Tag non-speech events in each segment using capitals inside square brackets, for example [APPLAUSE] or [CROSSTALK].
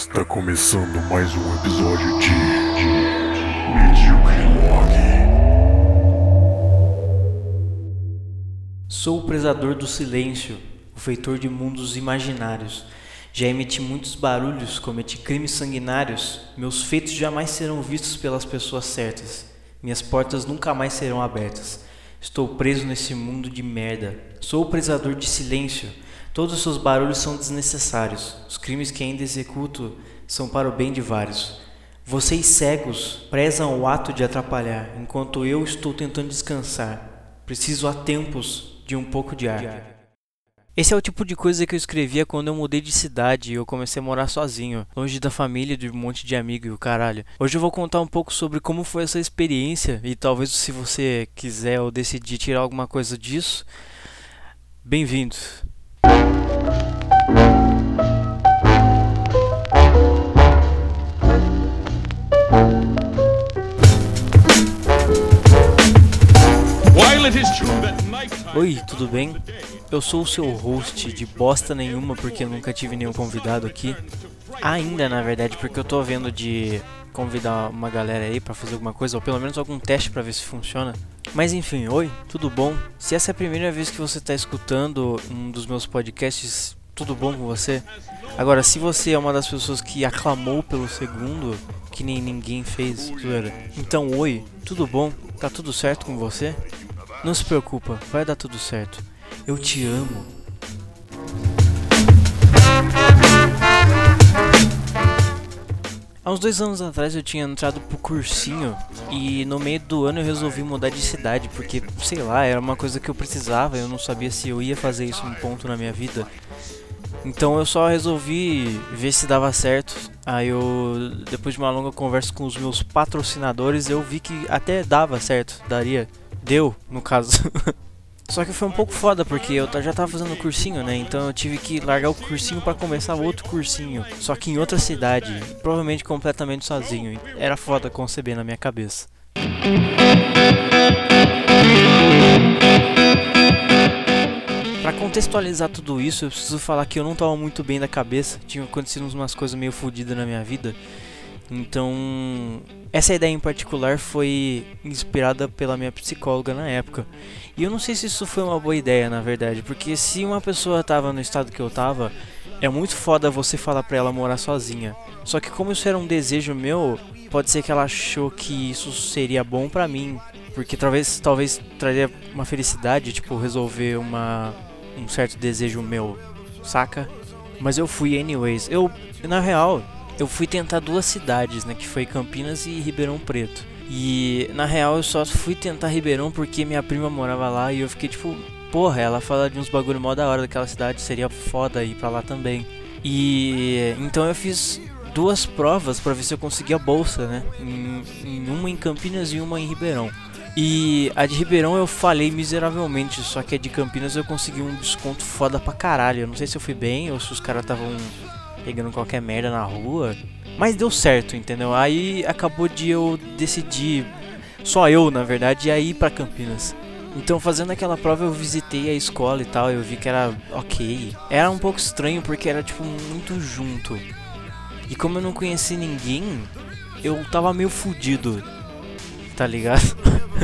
Está começando mais um episódio de, de Medíocre Log. Sou o prezador do silêncio, o feitor de mundos imaginários. Já emiti muitos barulhos, cometi crimes sanguinários. Meus feitos jamais serão vistos pelas pessoas certas. Minhas portas nunca mais serão abertas. Estou preso nesse mundo de merda. Sou o prezador de silêncio. Todos os seus barulhos são desnecessários. Os crimes que ainda executo são para o bem de vários. Vocês cegos prezam o ato de atrapalhar, enquanto eu estou tentando descansar. Preciso há tempos de um pouco de ar. Esse é o tipo de coisa que eu escrevia quando eu mudei de cidade e eu comecei a morar sozinho, longe da família, de um monte de amigo e o caralho. Hoje eu vou contar um pouco sobre como foi essa experiência e talvez se você quiser ou decidir tirar alguma coisa disso, bem-vindo. Oi, tudo bem? Eu sou o seu host de bosta nenhuma porque eu nunca tive nenhum convidado aqui. Ainda, na verdade, porque eu tô vendo de convidar uma galera aí pra fazer alguma coisa ou pelo menos algum teste pra ver se funciona. Mas enfim, oi, tudo bom? Se essa é a primeira vez que você tá escutando um dos meus podcasts, tudo bom com você? Agora, se você é uma das pessoas que aclamou pelo segundo, que nem ninguém fez. Então, oi, tudo bom? Tá tudo certo com você? Não se preocupa, vai dar tudo certo. Eu te amo. Há uns dois anos atrás eu tinha entrado pro cursinho e no meio do ano eu resolvi mudar de cidade porque, sei lá, era uma coisa que eu precisava, eu não sabia se eu ia fazer isso um ponto na minha vida. Então eu só resolvi ver se dava certo. Aí eu, depois de uma longa conversa com os meus patrocinadores, eu vi que até dava certo, daria. Deu, no caso. [LAUGHS] Só que foi um pouco foda, porque eu já tava fazendo cursinho, né? Então eu tive que largar o cursinho pra começar outro cursinho. Só que em outra cidade, provavelmente completamente sozinho. Era foda conceber na minha cabeça. Pra contextualizar tudo isso, eu preciso falar que eu não tava muito bem da cabeça. Tinha acontecido umas coisas meio fodidas na minha vida. Então, essa ideia em particular foi inspirada pela minha psicóloga na época. E eu não sei se isso foi uma boa ideia, na verdade, porque se uma pessoa tava no estado que eu tava, é muito foda você falar pra ela morar sozinha. Só que como isso era um desejo meu, pode ser que ela achou que isso seria bom pra mim, porque talvez talvez traria uma felicidade, tipo resolver uma um certo desejo meu, saca? Mas eu fui anyways. Eu na real, eu fui tentar duas cidades, né, que foi Campinas e Ribeirão Preto. E na real eu só fui tentar Ribeirão porque minha prima morava lá e eu fiquei tipo, porra, ela fala de uns bagulho mó da hora daquela cidade, seria foda ir pra lá também. E então eu fiz duas provas pra ver se eu conseguia bolsa, né? Em, em uma em Campinas e uma em Ribeirão. E a de Ribeirão eu falhei miseravelmente, só que a de Campinas eu consegui um desconto foda pra caralho. Eu não sei se eu fui bem ou se os caras estavam pegando qualquer merda na rua. Mas deu certo, entendeu? Aí acabou de eu decidir, só eu na verdade, a ir pra Campinas. Então fazendo aquela prova eu visitei a escola e tal, eu vi que era ok. Era um pouco estranho porque era tipo muito junto. E como eu não conheci ninguém, eu tava meio fudido. Tá ligado?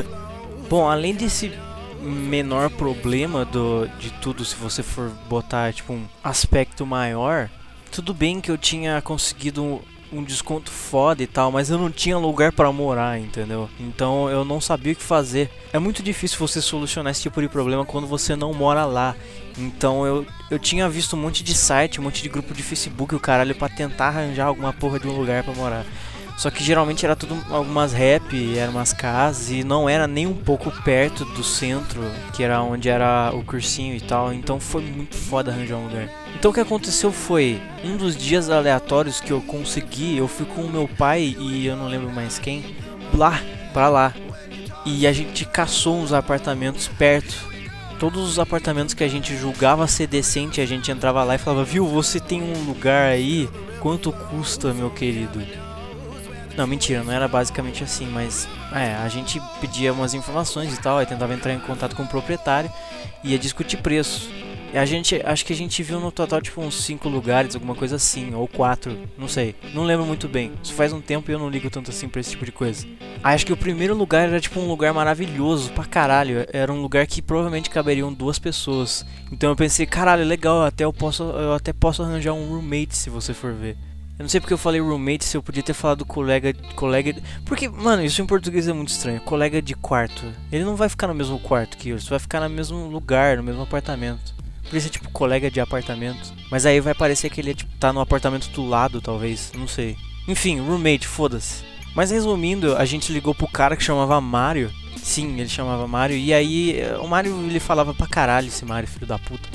[LAUGHS] Bom, além desse menor problema do, de tudo, se você for botar tipo um aspecto maior, tudo bem que eu tinha conseguido um, desconto foda e tal, mas eu não tinha lugar pra morar, entendeu? Então eu não sabia o que fazer. É muito difícil você solucionar esse tipo de problema quando você não mora lá. Então eu, eu tinha visto um monte de site, um monte de grupo de Facebook, o caralho, pra tentar arranjar alguma porra de um lugar pra morar. Só que geralmente era tudo algumas rap, eram umas casas e não era nem um pouco perto do centro, que era onde era o cursinho e tal. Então foi muito foda arranjar um lugar. Então o que aconteceu foi, um dos dias aleatórios que eu consegui, eu fui com o meu pai e eu não lembro mais quem, lá, pra lá. E a gente caçou uns apartamentos perto. Todos os apartamentos que a gente julgava ser decente, a gente entrava lá e falava, viu, você tem um lugar aí? Quanto custa, meu querido? Não, mentira, não era basicamente assim, mas é, a gente pedia umas informações e tal, aí tentava entrar em contato com o proprietário e ia discutir preço. A gente, acho que a gente viu no total tipo uns 5 lugares, alguma coisa assim, ou 4, não sei. Não lembro muito bem. Isso faz um tempo e eu não ligo tanto assim pra esse tipo de coisa. Acho que o primeiro lugar era tipo um lugar maravilhoso pra caralho. Era um lugar que provavelmente caberiam duas pessoas. Então eu pensei, caralho, legal, até eu posso, eu até posso arranjar um roommate se você for ver. Eu não sei porque eu falei roommate se eu podia ter falado colega. colega Porque, mano, isso em português é muito estranho. Colega de quarto. Ele não vai ficar no mesmo quarto que eu, você vai ficar no mesmo lugar, no mesmo apartamento. Por isso é tipo colega de apartamento. Mas aí vai parecer que ele é, tipo, tá no apartamento do lado, talvez. Não sei. Enfim, roommate, foda-se. Mas resumindo, a gente ligou pro cara que chamava Mario. Sim, ele chamava Mario. E aí, o Mario ele falava pra caralho esse Mario, filho da puta.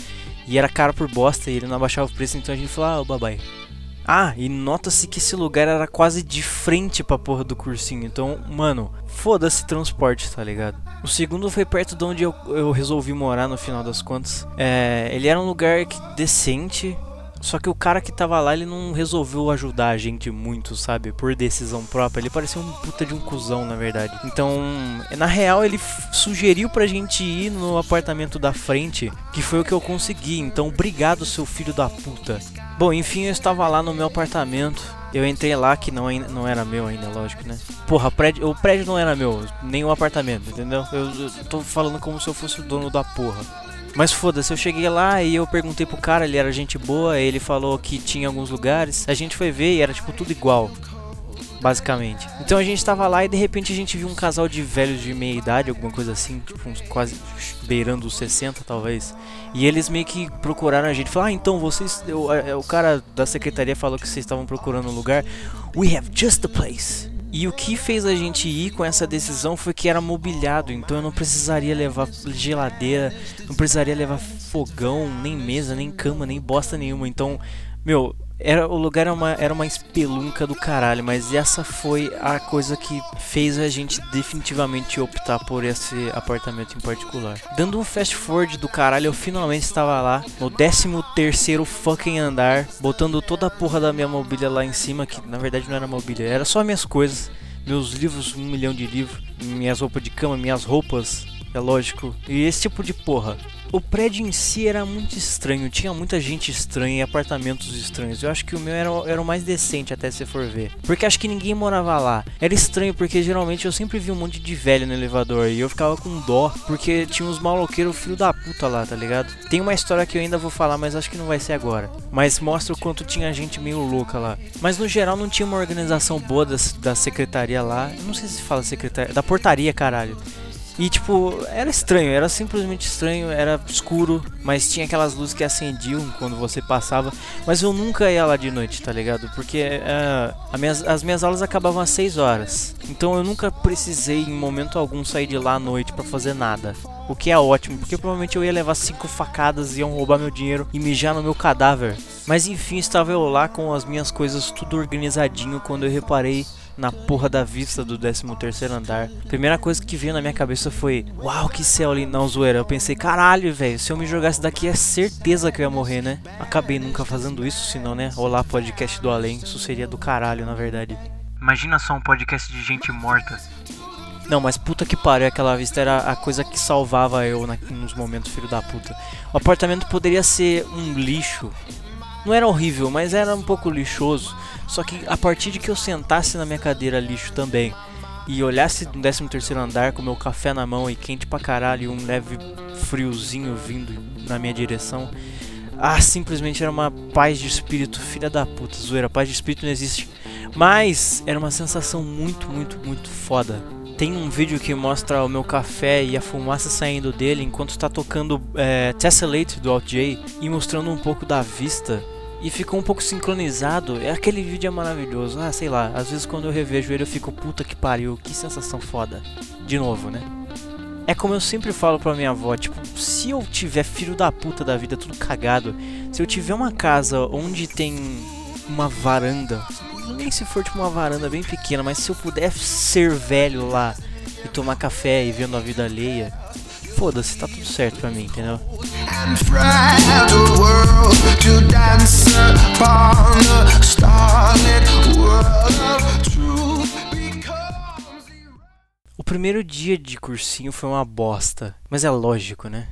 E era caro por bosta e ele não abaixava o preço, então a gente falou, ah, babai. Ah, e nota-se que esse lugar era quase de frente pra porra do cursinho. Então, mano, foda-se transporte, tá ligado? O segundo foi perto de onde eu, eu resolvi morar no final das contas. É, ele era um lugar que, decente, só que o cara que tava lá, ele não resolveu ajudar a gente muito, sabe? Por decisão própria. Ele parecia um puta de um cuzão, na verdade. Então, na real, ele sugeriu pra gente ir no apartamento da frente, que foi o que eu consegui. Então, obrigado, seu filho da puta. Bom, enfim, eu estava lá no meu apartamento. Eu entrei lá, que não, não era meu ainda, lógico, né? Porra, o prédio, o prédio não era meu, nem o apartamento, entendeu? Eu, eu tô falando como se eu fosse o dono da porra. Mas foda-se, eu cheguei lá e eu perguntei pro cara, ele era gente boa, ele falou que tinha alguns lugares. A gente foi ver e era tipo tudo igual. Basicamente. Então a gente tava lá e de repente a gente viu um casal de velhos de meia idade, alguma coisa assim, tipo uns quase beirando os 60 talvez. E eles meio que procuraram a gente. Falaram, ah, então vocês. O, o cara da secretaria falou que vocês estavam procurando um lugar. We have just the place. E o que fez a gente ir com essa decisão foi que era mobiliado, então eu não precisaria levar geladeira, não precisaria levar fogão, nem mesa, nem cama, nem bosta nenhuma. Então, meu, era, o lugar era uma, era uma espelunca do caralho, mas essa foi a coisa que fez a gente definitivamente optar por esse apartamento em particular. Dando um fast forward do caralho, eu finalmente estava lá, no 13 terceiro fucking andar, botando toda a porra da minha mobília lá em cima, que na verdade não era mobília, era só minhas coisas, meus livros, um milhão de livros, minhas roupas de cama, minhas roupas, é lógico, e esse tipo de porra o prédio em si era muito estranho, tinha muita gente estranha e apartamentos estranhos. Eu acho que o meu era, era o mais decente até se for ver. Porque acho que ninguém morava lá. Era estranho porque geralmente eu sempre vi um monte de velho no elevador e eu ficava com dó porque tinha uns maloqueiros filho da puta lá, tá ligado? Tem uma história que eu ainda vou falar, mas acho que não vai ser agora. Mas mostra o quanto tinha gente meio louca lá. Mas no geral não tinha uma organização boa da, da secretaria lá. não sei se fala secretaria, da portaria, caralho. E tipo, era estranho, era simplesmente estranho, era escuro, mas tinha aquelas luzes que acendiam quando você passava. Mas eu nunca ia lá de noite, tá ligado? Porque uh, minhas, as minhas aulas acabavam às 6 horas. Então eu nunca precisei em momento algum sair de lá à noite para fazer nada. O que é ótimo, porque provavelmente eu ia levar cinco facadas, iam roubar meu dinheiro e mijar no meu cadáver. Mas enfim, estava eu lá com as minhas coisas tudo organizadinho quando eu reparei na porra da vista do 13 terceiro andar. Primeira coisa que veio na minha cabeça foi: Uau, que céu ali, não zoeira. Eu pensei: Caralho, velho, se eu me jogasse daqui é certeza que eu ia morrer, né? Acabei nunca fazendo isso, senão, né? Olá, podcast do além. Isso seria do caralho, na verdade. Imagina só um podcast de gente morta. Não, mas puta que pariu, aquela vista era a coisa que salvava eu na, nos momentos, filho da puta. O apartamento poderia ser um lixo. Não era horrível, mas era um pouco lixoso. Só que a partir de que eu sentasse na minha cadeira lixo também e olhasse no 13 terceiro andar com meu café na mão e quente pra caralho e um leve friozinho vindo na minha direção, ah, simplesmente era uma paz de espírito, filha da puta, zoeira, paz de espírito não existe. Mas era uma sensação muito, muito, muito foda. Tem um vídeo que mostra o meu café e a fumaça saindo dele enquanto está tocando é, Tessellate do Alt J e mostrando um pouco da vista e ficou um pouco sincronizado. É aquele vídeo é maravilhoso. Ah, sei lá, às vezes quando eu revejo ele eu fico puta que pariu, que sensação foda. De novo, né? É como eu sempre falo pra minha avó, tipo, se eu tiver filho da puta da vida tudo cagado, se eu tiver uma casa onde tem uma varanda, nem se for tipo uma varanda bem pequena, mas se eu puder ser velho lá e tomar café e vendo a vida alheia, foda-se, tá tudo certo pra mim, entendeu? O primeiro dia de cursinho foi uma bosta, mas é lógico, né?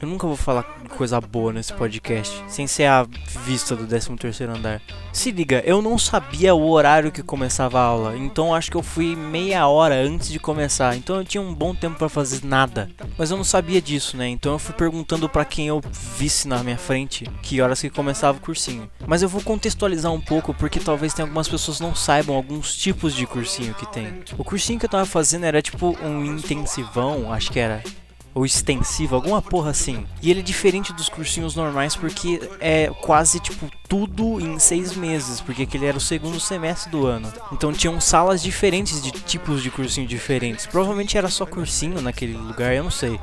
Eu nunca vou falar coisa boa nesse podcast, sem ser a vista do 13º andar. Se liga, eu não sabia o horário que começava a aula, então acho que eu fui meia hora antes de começar, então eu tinha um bom tempo para fazer nada. Mas eu não sabia disso, né? Então eu fui perguntando para quem eu visse na minha frente que horas que começava o cursinho. Mas eu vou contextualizar um pouco porque talvez tenha algumas pessoas não saibam alguns tipos de cursinho que tem. O cursinho que eu tava fazendo era tipo um intensivão, acho que era ou extensivo, alguma porra assim. E ele é diferente dos cursinhos normais porque é quase tipo tudo em seis meses, porque aquele era o segundo semestre do ano. Então tinham salas diferentes de tipos de cursinho diferentes. Provavelmente era só cursinho naquele lugar, eu não sei.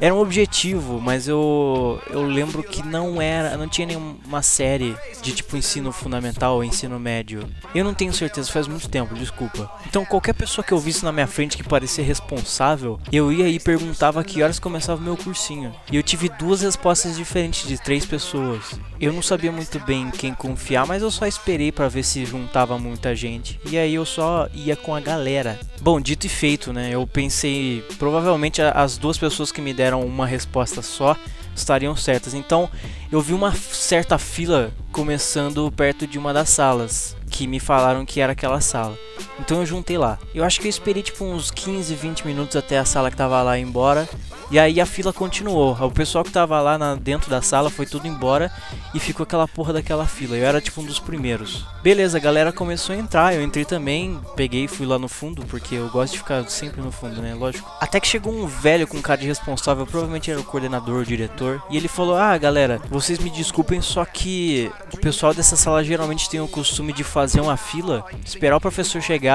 Era um objetivo, mas eu eu lembro que não era, não tinha nenhuma série de tipo ensino fundamental ou ensino médio. Eu não tenho certeza, faz muito tempo, desculpa. Então qualquer pessoa que eu visse na minha frente que parecia responsável, eu ia e perguntava que horas começava o meu cursinho. E eu tive duas respostas diferentes de três pessoas. Eu não sabia muito bem em quem confiar, mas eu só esperei para ver se juntava muita gente. E aí eu só ia com a galera. Bom, dito e feito, né? Eu pensei, provavelmente as duas pessoas que me deram uma resposta só estariam certas. Então, eu vi uma certa fila começando perto de uma das salas, que me falaram que era aquela sala. Então eu juntei lá. Eu acho que eu esperei tipo uns 15, 20 minutos até a sala que tava lá ir embora. E aí a fila continuou. O pessoal que tava lá na, dentro da sala foi tudo embora e ficou aquela porra daquela fila. Eu era tipo um dos primeiros. Beleza, a galera começou a entrar. Eu entrei também, peguei e fui lá no fundo, porque eu gosto de ficar sempre no fundo, né? Lógico. Até que chegou um velho com cara de responsável, provavelmente era o coordenador, o diretor. E ele falou: Ah, galera, vocês me desculpem, só que o pessoal dessa sala geralmente tem o costume de fazer uma fila, esperar o professor chegar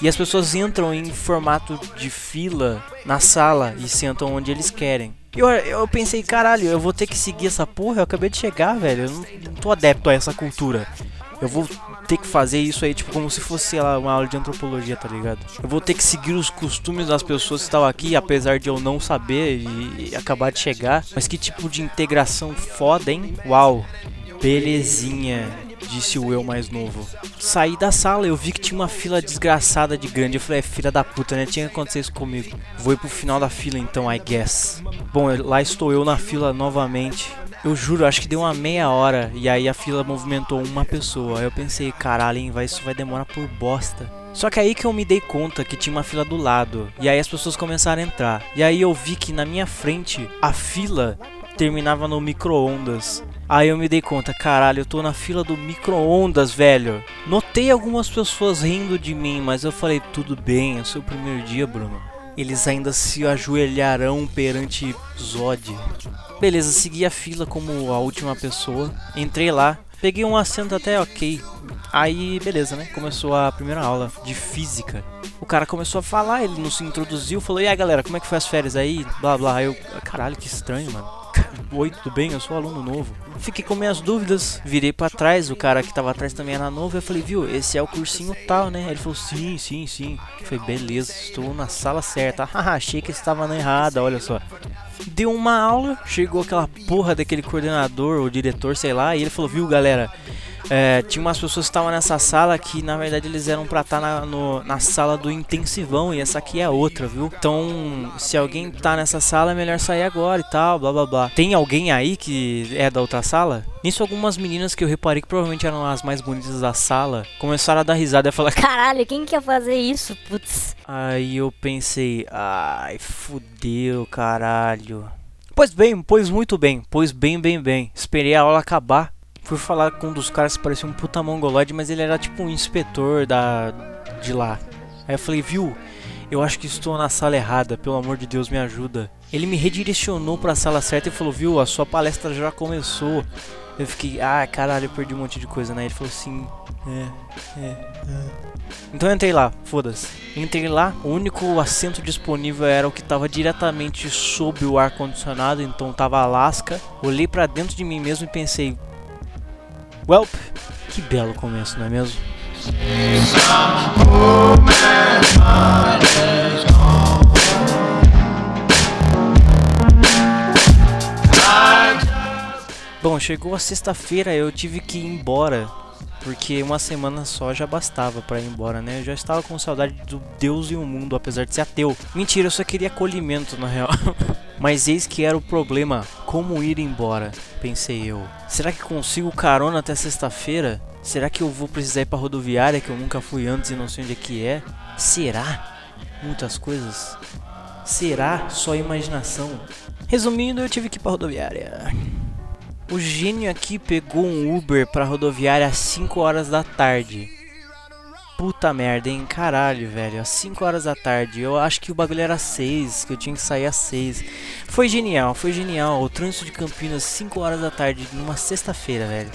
e as pessoas entram em formato de fila na sala e sentam onde eles querem. Eu, eu pensei, caralho, eu vou ter que seguir essa porra, eu acabei de chegar, velho. Eu não, não tô adepto a essa cultura. Eu vou ter que fazer isso aí, tipo, como se fosse, sei lá, uma aula de antropologia, tá ligado? Eu vou ter que seguir os costumes das pessoas que estavam aqui, apesar de eu não saber e, e acabar de chegar. Mas que tipo de integração foda, hein? Uau, belezinha disse o eu mais novo. Saí da sala, eu vi que tinha uma fila desgraçada de grande. Eu falei, é filha da puta, né? Tinha que acontecer isso comigo. Vou ir pro final da fila então, I guess. Bom, lá estou eu na fila novamente. Eu juro, acho que deu uma meia hora e aí a fila movimentou uma pessoa. Aí eu pensei, caralho, hein, vai, isso vai demorar por bosta. Só que aí que eu me dei conta que tinha uma fila do lado. E aí as pessoas começaram a entrar. E aí eu vi que na minha frente a fila terminava no micro-ondas. Aí eu me dei conta, caralho, eu tô na fila do micro-ondas, velho. Notei algumas pessoas rindo de mim, mas eu falei, tudo bem, é o seu primeiro dia, Bruno. Eles ainda se ajoelharão perante Zod. Beleza, segui a fila como a última pessoa. Entrei lá, peguei um assento até ok. Aí, beleza, né? Começou a primeira aula de física. O cara começou a falar, ele nos introduziu, falou: E aí, galera, como é que foi as férias aí? Blá blá. Aí eu, caralho, que estranho, mano. Oi, tudo bem? Eu sou aluno novo. Fiquei com minhas dúvidas, virei para trás, o cara que tava atrás também era novo. Eu falei, viu, esse é o cursinho tal, né? Ele falou, sim, sim, sim. Falei, beleza, estou na sala certa. Haha, [LAUGHS] achei que estava na errada, olha só. Deu uma aula, chegou aquela porra daquele coordenador ou diretor, sei lá, e ele falou, viu, galera, é, tinha umas pessoas que estavam nessa sala que na verdade eles eram pra estar na, no, na sala do intensivão e essa aqui é outra, viu? Então, se alguém tá nessa sala é melhor sair agora e tal, blá blá blá. Tem alguém aí que é da outra sala? Nisso, algumas meninas que eu reparei que provavelmente eram as mais bonitas da sala começaram a dar risada e a falar: Caralho, quem quer fazer isso? Putz. Aí eu pensei: ai, fudeu, caralho. Pois bem, pois muito bem, pois bem, bem, bem. Esperei a aula acabar fui falar com um dos caras que parecia um puta mongoloide, mas ele era tipo um inspetor da de lá. Aí eu falei, viu? Eu acho que estou na sala errada, pelo amor de Deus, me ajuda. Ele me redirecionou para a sala certa e falou, viu? A sua palestra já começou. Eu fiquei, ah, caralho, eu perdi um monte de coisa, né? Ele falou assim, é, é, é. Então eu entrei lá, foda-se. Entrei lá, o único assento disponível era o que estava diretamente sob o ar-condicionado, então tava Alaska. Olhei para dentro de mim mesmo e pensei, Welp, que belo começo, não é mesmo? Bom, chegou a sexta-feira, eu tive que ir embora. Porque uma semana só já bastava pra ir embora, né? Eu já estava com saudade do Deus e o mundo, apesar de ser ateu. Mentira, eu só queria acolhimento na real. [LAUGHS] Mas eis que era o problema: como ir embora? Pensei eu. Será que consigo carona até sexta-feira? Será que eu vou precisar ir pra rodoviária que eu nunca fui antes e não sei onde é que é? Será? Muitas coisas. Será? Só imaginação. Resumindo, eu tive que ir pra rodoviária. O gênio aqui pegou um Uber pra rodoviária às 5 horas da tarde. Puta merda, hein? Caralho, velho. Às 5 horas da tarde. Eu acho que o bagulho era às 6, que eu tinha que sair às 6. Foi genial, foi genial. O trânsito de Campinas, 5 horas da tarde, numa sexta-feira, velho.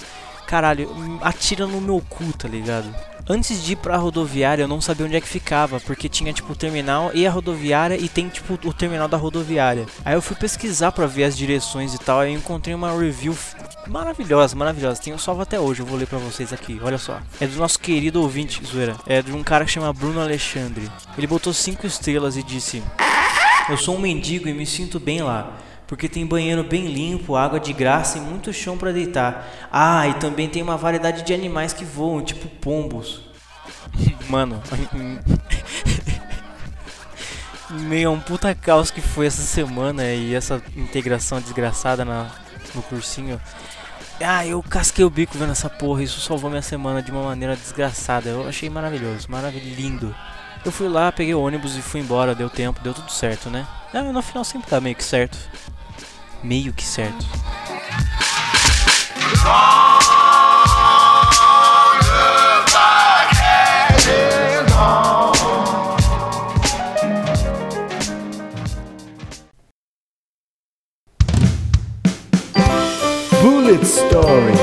Caralho, atira no meu cu, tá ligado? Antes de ir pra rodoviária, eu não sabia onde é que ficava, porque tinha tipo o terminal e a rodoviária e tem tipo o terminal da rodoviária. Aí eu fui pesquisar pra ver as direções e tal, aí eu encontrei uma review maravilhosa, maravilhosa. Tenho salvo até hoje, eu vou ler pra vocês aqui, olha só. É do nosso querido ouvinte, zoeira. É de um cara que chama Bruno Alexandre. Ele botou 5 estrelas e disse: Eu sou um mendigo e me sinto bem lá. Porque tem banheiro bem limpo, água de graça e muito chão pra deitar. Ah, e também tem uma variedade de animais que voam, tipo pombos. [LAUGHS] Mano, [LAUGHS] meio um puta caos que foi essa semana e essa integração desgraçada na, no cursinho. Ah, eu casquei o bico vendo essa porra, isso salvou minha semana de uma maneira desgraçada. Eu achei maravilhoso, maravilhoso, lindo. Eu fui lá, peguei o ônibus e fui embora, deu tempo, deu tudo certo, né? Ah, no final sempre dá meio que certo. Meio que certo. Bullet Story.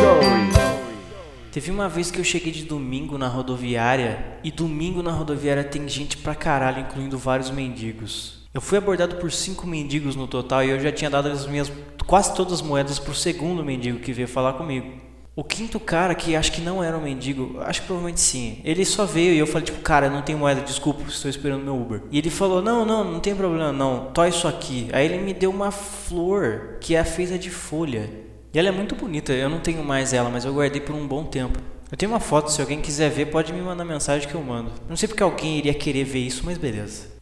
Teve uma vez que eu cheguei de domingo na rodoviária e domingo na rodoviária tem gente pra caralho, incluindo vários mendigos. Eu fui abordado por cinco mendigos no total e eu já tinha dado as minhas quase todas as moedas pro segundo mendigo que veio falar comigo. O quinto cara, que acho que não era um mendigo, acho que provavelmente sim. Ele só veio e eu falei, tipo, cara, não tem moeda, desculpa, estou esperando meu Uber. E ele falou, não, não, não tem problema, não, tó isso aqui. Aí ele me deu uma flor que é feita de folha. E ela é muito bonita, eu não tenho mais ela, mas eu guardei por um bom tempo. Eu tenho uma foto, se alguém quiser ver, pode me mandar mensagem que eu mando. Não sei porque alguém iria querer ver isso, mas beleza.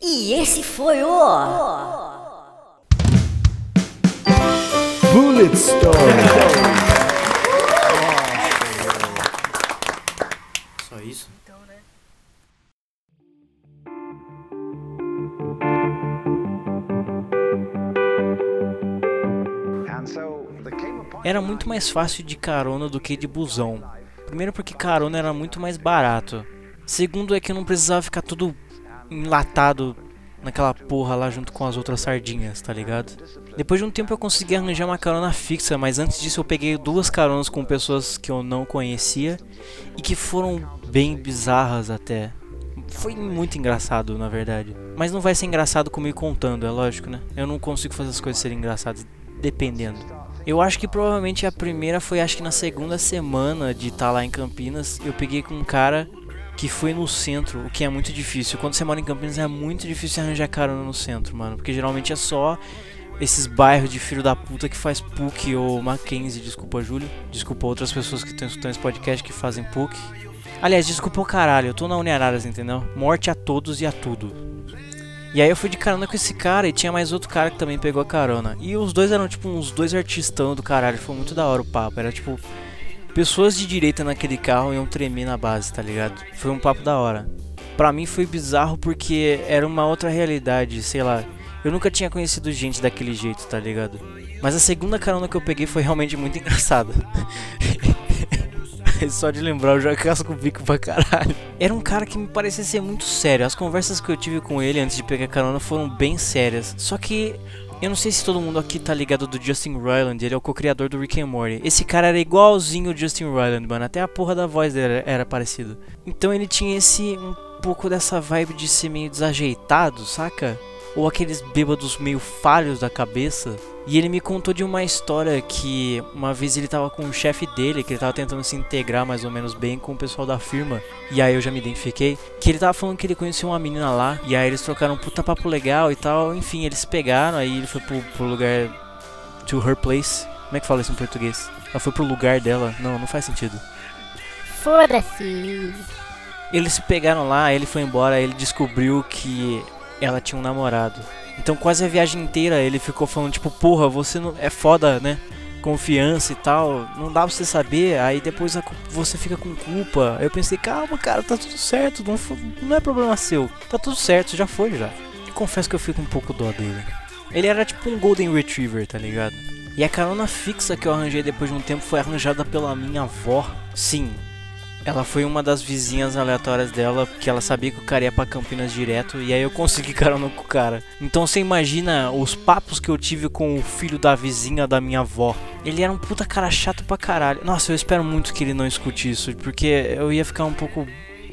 E esse foi o. Bullet Story. Só isso? Era muito mais fácil de carona do que de busão. Primeiro porque carona era muito mais barato. Segundo é que eu não precisava ficar tudo enlatado naquela porra lá junto com as outras sardinhas, tá ligado? Depois de um tempo eu consegui arranjar uma carona fixa, mas antes disso eu peguei duas caronas com pessoas que eu não conhecia e que foram bem bizarras até. Foi muito engraçado, na verdade. Mas não vai ser engraçado comigo contando, é lógico, né? Eu não consigo fazer as coisas serem engraçadas dependendo. Eu acho que provavelmente a primeira foi acho que na segunda semana de estar lá em Campinas, eu peguei com um cara que foi no centro, o que é muito difícil. Quando você mora em Campinas é muito difícil arranjar carona no centro, mano, porque geralmente é só esses bairros de filho da puta que faz PUC ou Mackenzie, desculpa Júlio, desculpa outras pessoas que estão escutando esse podcast que fazem PUC. Aliás, desculpa o caralho, eu tô na Uniararas, entendeu? Morte a todos e a tudo. E aí eu fui de carona com esse cara e tinha mais outro cara que também pegou a carona. E os dois eram tipo uns dois artistão do caralho, foi muito da hora o papo. Era tipo, pessoas de direita naquele carro iam tremer na base, tá ligado? Foi um papo da hora. Pra mim foi bizarro porque era uma outra realidade, sei lá. Eu nunca tinha conhecido gente daquele jeito, tá ligado? Mas a segunda carona que eu peguei foi realmente muito [LAUGHS] engraçada. [LAUGHS] Só de lembrar eu já casco o bico pra caralho. Era um cara que me parecia ser muito sério. As conversas que eu tive com ele antes de pegar carona foram bem sérias. Só que eu não sei se todo mundo aqui tá ligado do Justin Roiland, ele é o co-criador do Rick and Morty. Esse cara era igualzinho o Justin Roiland, mano, até a porra da voz dele era, era parecida. Então ele tinha esse um pouco dessa vibe de ser meio desajeitado, saca? Ou aqueles bêbados meio falhos da cabeça. E ele me contou de uma história que uma vez ele tava com o chefe dele, que ele tava tentando se integrar mais ou menos bem com o pessoal da firma. E aí eu já me identifiquei. Que ele tava falando que ele conhecia uma menina lá. E aí eles trocaram um puta papo legal e tal. Enfim, eles pegaram. Aí ele foi pro, pro lugar. To her place. Como é que fala isso em português? Ela foi pro lugar dela. Não, não faz sentido. Foda-se. Eles se pegaram lá, ele foi embora, ele descobriu que ela tinha um namorado. Então quase a viagem inteira ele ficou falando tipo, porra, você não é foda, né? Confiança e tal, não dá pra você saber, aí depois você fica com culpa. Eu pensei, calma, cara, tá tudo certo, não, não é problema seu, tá tudo certo, já foi já. E confesso que eu fico um pouco dó dele. Ele era tipo um Golden Retriever, tá ligado? E a carona fixa que eu arranjei depois de um tempo foi arranjada pela minha avó. Sim, ela foi uma das vizinhas aleatórias dela, porque ela sabia que o cara ia pra Campinas direto, e aí eu consegui [LAUGHS] carona com o cara. Então você imagina os papos que eu tive com o filho da vizinha da minha avó. Ele era um puta cara chato pra caralho. Nossa, eu espero muito que ele não escute isso, porque eu ia ficar um pouco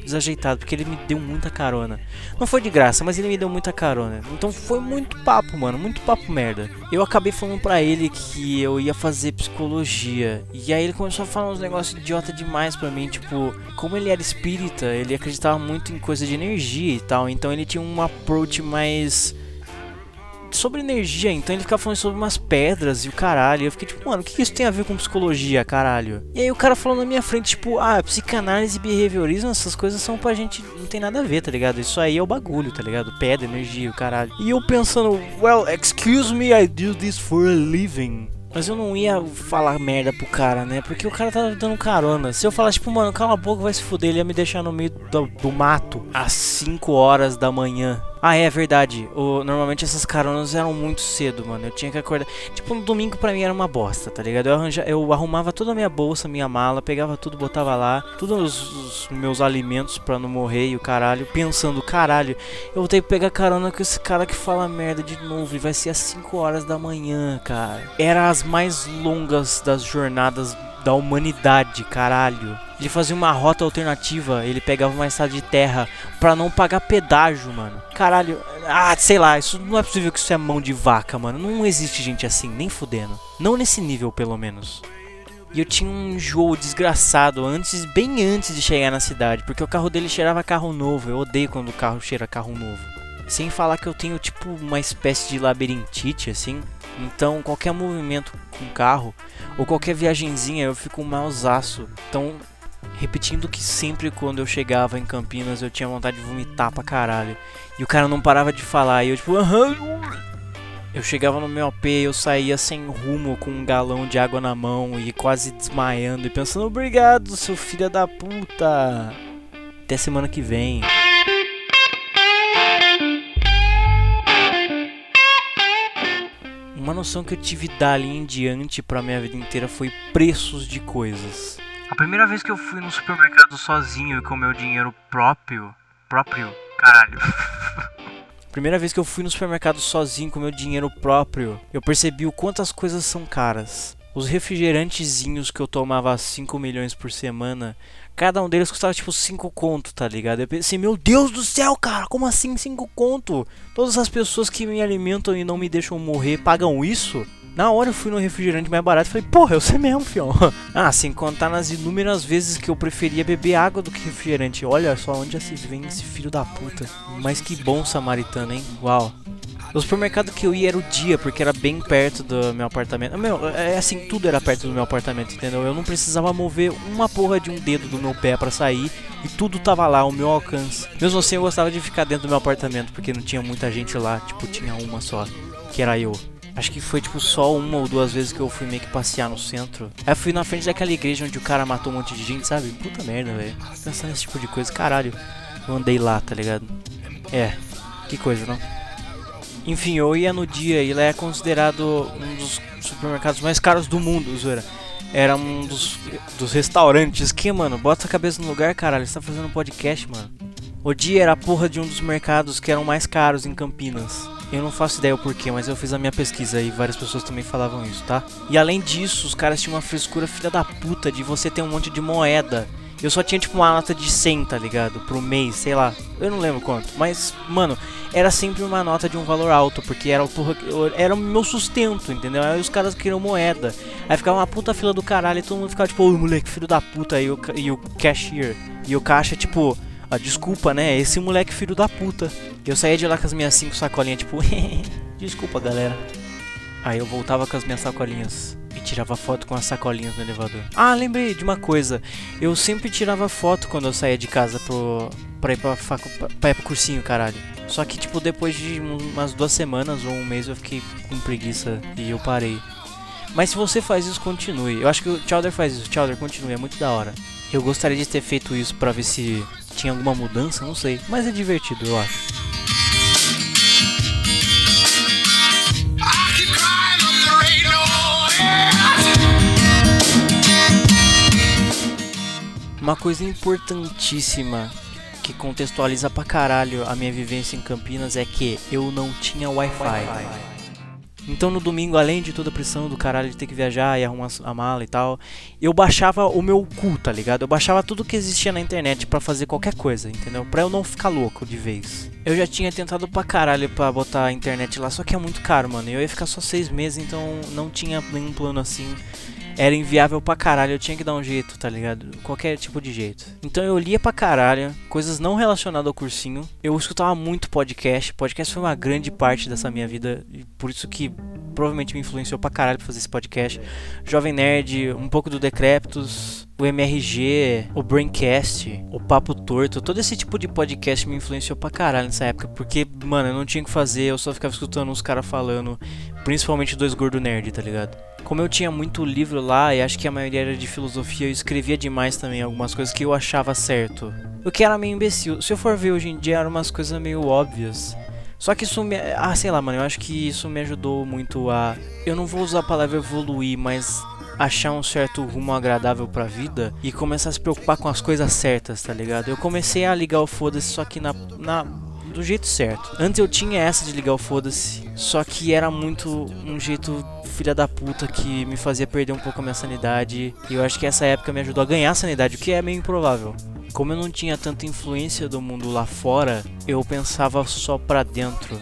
desajeitado, porque ele me deu muita carona. Não foi de graça, mas ele me deu muita carona. Então foi muito papo, mano, muito papo merda. Eu acabei falando pra ele que eu ia fazer psicologia. E aí ele começou a falar uns negócios idiota demais pra mim, tipo, como ele era espírita, ele acreditava muito em coisa de energia e tal, então ele tinha um approach mais sobre energia, então ele ficava falando sobre umas pedras e o caralho. Eu fiquei tipo, mano, o que que isso tem a ver com psicologia, caralho? E aí o cara falou na minha frente, tipo, ah, psicanálise e behaviorismo, essas coisas são pra gente, não tem nada a ver, tá ligado? Isso aí é o bagulho, tá ligado? Pedra, energia, o caralho. E eu pensando, well, excuse me, I do this for a living. Mas eu não ia falar merda pro cara, né? Porque o cara tava dando carona. Se eu falasse, tipo, mano, cala a boca, vai se fuder, ele ia me deixar no meio do, do mato às 5 horas da manhã. Ah, é verdade. O, normalmente essas caronas eram muito cedo, mano. Eu tinha que acordar. Tipo, no domingo pra mim era uma bosta, tá ligado? Eu, arranja, eu arrumava toda a minha bolsa, minha mala, pegava tudo, botava lá, todos os, os meus alimentos pra não morrer e o caralho, pensando, caralho, eu vou ter que pegar carona com esse cara que fala merda de novo e vai ser às 5 horas da manhã, cara. Era as mais longas das jornadas da humanidade, caralho. Ele fazia uma rota alternativa, ele pegava uma estrada de terra pra não pagar pedágio, mano. Caralho, ah, sei lá, isso não é possível que isso é mão de vaca, mano. Não existe gente assim, nem fudendo. Não nesse nível, pelo menos. E eu tinha um enjoo desgraçado antes, bem antes de chegar na cidade, porque o carro dele cheirava carro novo. Eu odeio quando o carro cheira carro novo. Sem falar que eu tenho tipo uma espécie de labirintite assim. Então qualquer movimento com carro ou qualquer viagenzinha eu fico mausaço. Então, repetindo que sempre quando eu chegava em Campinas eu tinha vontade de vomitar pra caralho. E o cara não parava de falar e eu tipo, aham. Eu chegava no meu AP, eu saía sem rumo com um galão de água na mão e quase desmaiando e pensando, obrigado, seu filho da puta. Até semana que vem. Uma noção que eu tive dali em diante pra minha vida inteira foi preços de coisas. A primeira vez que eu fui no supermercado sozinho e com meu dinheiro próprio. Próprio? Caralho. [LAUGHS] Primeira vez que eu fui no supermercado sozinho com meu dinheiro próprio, eu percebi o quanto as coisas são caras. Os refrigerantezinhos que eu tomava 5 milhões por semana, cada um deles custava tipo 5 conto, tá ligado? Eu pensei, meu Deus do céu, cara, como assim 5 conto? Todas as pessoas que me alimentam e não me deixam morrer pagam isso? Na hora eu fui no refrigerante mais barato e falei, porra, eu sei mesmo, fião. [LAUGHS] ah, sem contar nas inúmeras vezes que eu preferia beber água do que refrigerante. Olha só onde se vem esse filho da puta. Mas que bom samaritano, hein? Uau. O supermercado que eu ia era o dia, porque era bem perto do meu apartamento. Meu, é assim, tudo era perto do meu apartamento, entendeu? Eu não precisava mover uma porra de um dedo do meu pé pra sair e tudo tava lá, ao meu alcance. Mesmo assim, eu gostava de ficar dentro do meu apartamento, porque não tinha muita gente lá, tipo, tinha uma só, que era eu. Acho que foi tipo só uma ou duas vezes que eu fui meio que passear no centro. Aí fui na frente daquela igreja onde o cara matou um monte de gente, sabe? Puta merda, velho. Pensar nesse tipo de coisa, caralho. Eu andei lá, tá ligado? É, que coisa, não? Enfim, eu ia no dia e ele é considerado um dos supermercados mais caros do mundo, zoeira. Era um dos, dos restaurantes que, mano, bota a cabeça no lugar, caralho. Você tá fazendo um podcast, mano. O dia era a porra de um dos mercados que eram mais caros em Campinas. Eu não faço ideia o porquê, mas eu fiz a minha pesquisa e várias pessoas também falavam isso, tá? E além disso, os caras tinham uma frescura filha da puta de você ter um monte de moeda. Eu só tinha tipo uma nota de 100, tá ligado? Pro mês, sei lá. Eu não lembro quanto. Mas, mano, era sempre uma nota de um valor alto, porque era o era o meu sustento, entendeu? Aí os caras queriam moeda. Aí ficava uma puta fila do caralho e todo mundo ficava tipo, ô moleque, filho da puta. E o, e o cashier e o caixa, tipo, ah, desculpa, né? Esse moleque filho da puta. E eu saía de lá com as minhas cinco sacolinhas, tipo, [LAUGHS] desculpa galera. Aí eu voltava com as minhas sacolinhas. Tirava foto com as sacolinhas no elevador. Ah, lembrei de uma coisa. Eu sempre tirava foto quando eu saía de casa pro, pra, ir pra, facu, pra ir pro cursinho, caralho. Só que, tipo, depois de umas duas semanas ou um mês eu fiquei com preguiça e eu parei. Mas se você faz isso, continue. Eu acho que o Chowder faz isso. Chowder, continue. É muito da hora. Eu gostaria de ter feito isso pra ver se tinha alguma mudança, não sei. Mas é divertido, eu acho. Uma coisa importantíssima que contextualiza pra caralho a minha vivência em Campinas é que eu não tinha Wi-Fi. Então no domingo, além de toda a pressão do caralho de ter que viajar e arrumar a mala e tal, eu baixava o meu cu, tá ligado? Eu baixava tudo que existia na internet pra fazer qualquer coisa, entendeu? Pra eu não ficar louco de vez. Eu já tinha tentado pra caralho pra botar a internet lá, só que é muito caro, mano. Eu ia ficar só seis meses, então não tinha nenhum plano assim era inviável pra caralho, eu tinha que dar um jeito, tá ligado? Qualquer tipo de jeito. Então eu lia pra caralho, coisas não relacionadas ao cursinho. Eu escutava muito podcast. Podcast foi uma grande parte dessa minha vida, e por isso que provavelmente me influenciou pra caralho pra fazer esse podcast. Jovem Nerd, um pouco do Decreptus, o MRG, o Braincast, o Papo Torto, todo esse tipo de podcast me influenciou pra caralho nessa época, porque, mano, eu não tinha o que fazer, eu só ficava escutando uns caras falando, principalmente dois gordo nerd, tá ligado? Como eu tinha muito livro lá e acho que a maioria era de filosofia, eu escrevia demais também algumas coisas que eu achava certo. O que era meio imbecil. Se eu for ver hoje em dia, eram umas coisas meio óbvias. Só que isso me. Ah, sei lá, mano. Eu acho que isso me ajudou muito a. Eu não vou usar a palavra evoluir, mas achar um certo rumo agradável pra vida e começar a se preocupar com as coisas certas, tá ligado? Eu comecei a ligar o foda-se só que na, na do jeito certo. Antes eu tinha essa de ligar o foda-se, só que era muito um jeito filha da puta que me fazia perder um pouco a minha sanidade. E eu acho que essa época me ajudou a ganhar sanidade, o que é meio improvável. Como eu não tinha tanta influência do mundo lá fora, eu pensava só pra dentro.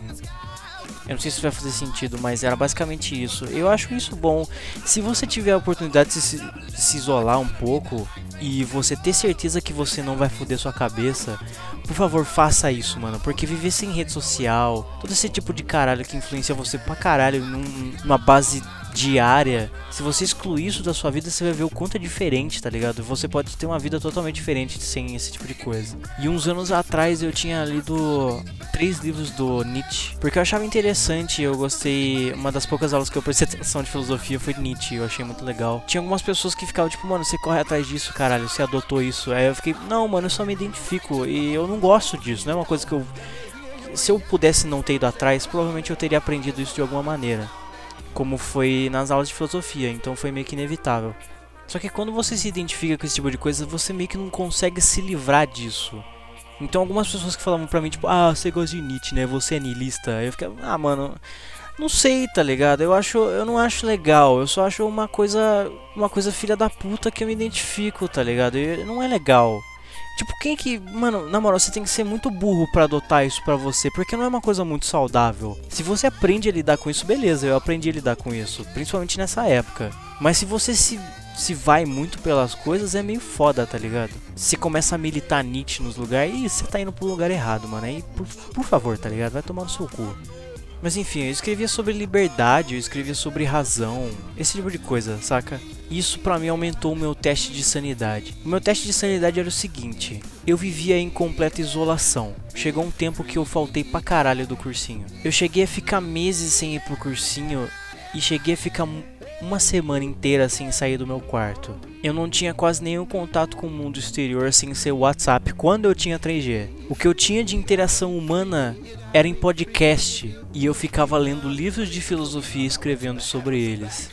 Eu não sei se vai fazer sentido, mas era basicamente isso. Eu acho isso bom. Se você tiver a oportunidade de se, se isolar um pouco e você ter certeza que você não vai foder sua cabeça, por favor, faça isso, mano. Porque viver sem rede social, todo esse tipo de caralho que influencia você pra caralho num, numa base diária, se você excluir isso da sua vida, você vai ver o quanto é diferente, tá ligado? Você pode ter uma vida totalmente diferente sem esse tipo de coisa. E uns anos atrás eu tinha lido três livros do Nietzsche, porque eu achava interessante, eu gostei. Uma das poucas aulas que eu prestei [LAUGHS] atenção de filosofia foi Nietzsche, eu achei muito legal. Tinha algumas pessoas que ficavam tipo, mano, você corre atrás disso, caralho, você adotou isso. Aí eu fiquei, não, mano, eu só me identifico e eu não gosto disso, não é uma coisa que eu. Se eu pudesse não ter ido atrás, provavelmente eu teria aprendido isso de alguma maneira como foi nas aulas de filosofia, então foi meio que inevitável. Só que quando você se identifica com esse tipo de coisa, você meio que não consegue se livrar disso. Então algumas pessoas que falavam pra mim, tipo, ah, você gosta de Nietzsche, né? Você é niilista. Eu ficava, ah, mano, não sei, tá ligado? Eu acho, eu não acho legal. Eu só acho uma coisa, uma coisa filha da puta que eu me identifico, tá ligado? E não é legal. Tipo, quem que. Mano, na moral, você tem que ser muito burro para adotar isso pra você, porque não é uma coisa muito saudável. Se você aprende a lidar com isso, beleza, eu aprendi a lidar com isso, principalmente nessa época. Mas se você se, se vai muito pelas coisas, é meio foda, tá ligado? Se começa a militar Nietzsche nos lugares, e você tá indo pro lugar errado, mano. Aí, por, por favor, tá ligado? Vai tomar no seu cu. Mas enfim, eu escrevia sobre liberdade, eu escrevia sobre razão, esse tipo de coisa, saca? Isso para mim aumentou o meu teste de sanidade. O meu teste de sanidade era o seguinte: eu vivia em completa isolação. Chegou um tempo que eu faltei pra caralho do cursinho. Eu cheguei a ficar meses sem ir pro cursinho e cheguei a ficar uma semana inteira sem sair do meu quarto. Eu não tinha quase nenhum contato com o mundo exterior sem ser WhatsApp quando eu tinha 3G. O que eu tinha de interação humana era em podcast e eu ficava lendo livros de filosofia e escrevendo sobre eles.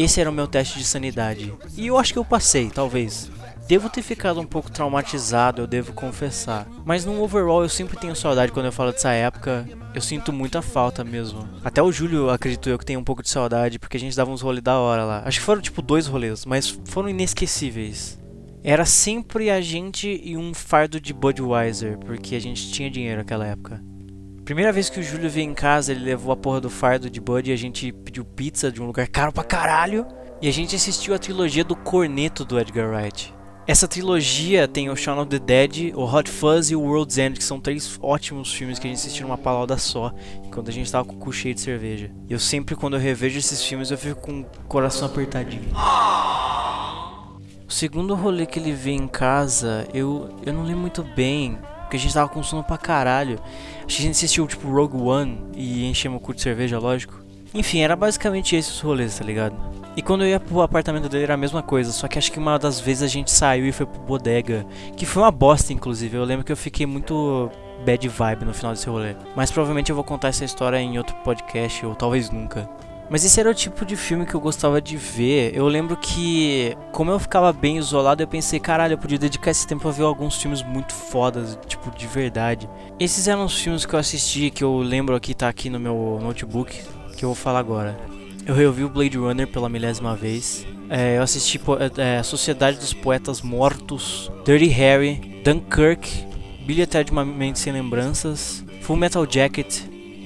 Esse era o meu teste de sanidade. E eu acho que eu passei, talvez. Devo ter ficado um pouco traumatizado, eu devo confessar. Mas no overall eu sempre tenho saudade quando eu falo dessa época. Eu sinto muita falta mesmo. Até o Júlio, acredito eu, que tem um pouco de saudade, porque a gente dava uns rolês da hora lá. Acho que foram tipo dois rolês, mas foram inesquecíveis. Era sempre a gente e um fardo de Budweiser, porque a gente tinha dinheiro naquela época. Primeira vez que o Júlio veio em casa, ele levou a porra do fardo de Bud e a gente pediu pizza de um lugar caro pra caralho. E a gente assistiu a trilogia do Corneto do Edgar Wright. Essa trilogia tem o Shaun of the Dead, o Hot Fuzz e o World's End, que são três ótimos filmes que a gente assistiu numa palada só, quando a gente tava com o cu cheio de cerveja. E eu sempre, quando eu revejo esses filmes, eu fico com o coração apertadinho. O segundo rolê que ele veio em casa, eu, eu não lembro muito bem, porque a gente tava com sono pra caralho. Acho que a gente assistiu tipo Rogue One e enchemos o cu de cerveja, lógico. Enfim, era basicamente esses rolês, tá ligado? E quando eu ia pro apartamento dele era a mesma coisa, só que acho que uma das vezes a gente saiu e foi pro bodega, que foi uma bosta inclusive. Eu lembro que eu fiquei muito bad vibe no final desse rolê. Mas provavelmente eu vou contar essa história em outro podcast ou talvez nunca. Mas esse era o tipo de filme que eu gostava de ver. Eu lembro que, como eu ficava bem isolado, eu pensei, caralho, eu podia dedicar esse tempo a ver alguns filmes muito fodas, tipo, de verdade. Esses eram os filmes que eu assisti, que eu lembro aqui, tá aqui no meu notebook, que eu vou falar agora. Eu reouvi o Blade Runner pela milésima vez. É, eu assisti po- é, Sociedade dos Poetas Mortos, Dirty Harry, Dunkirk, Billy de uma Mente Sem Lembranças, Full Metal Jacket,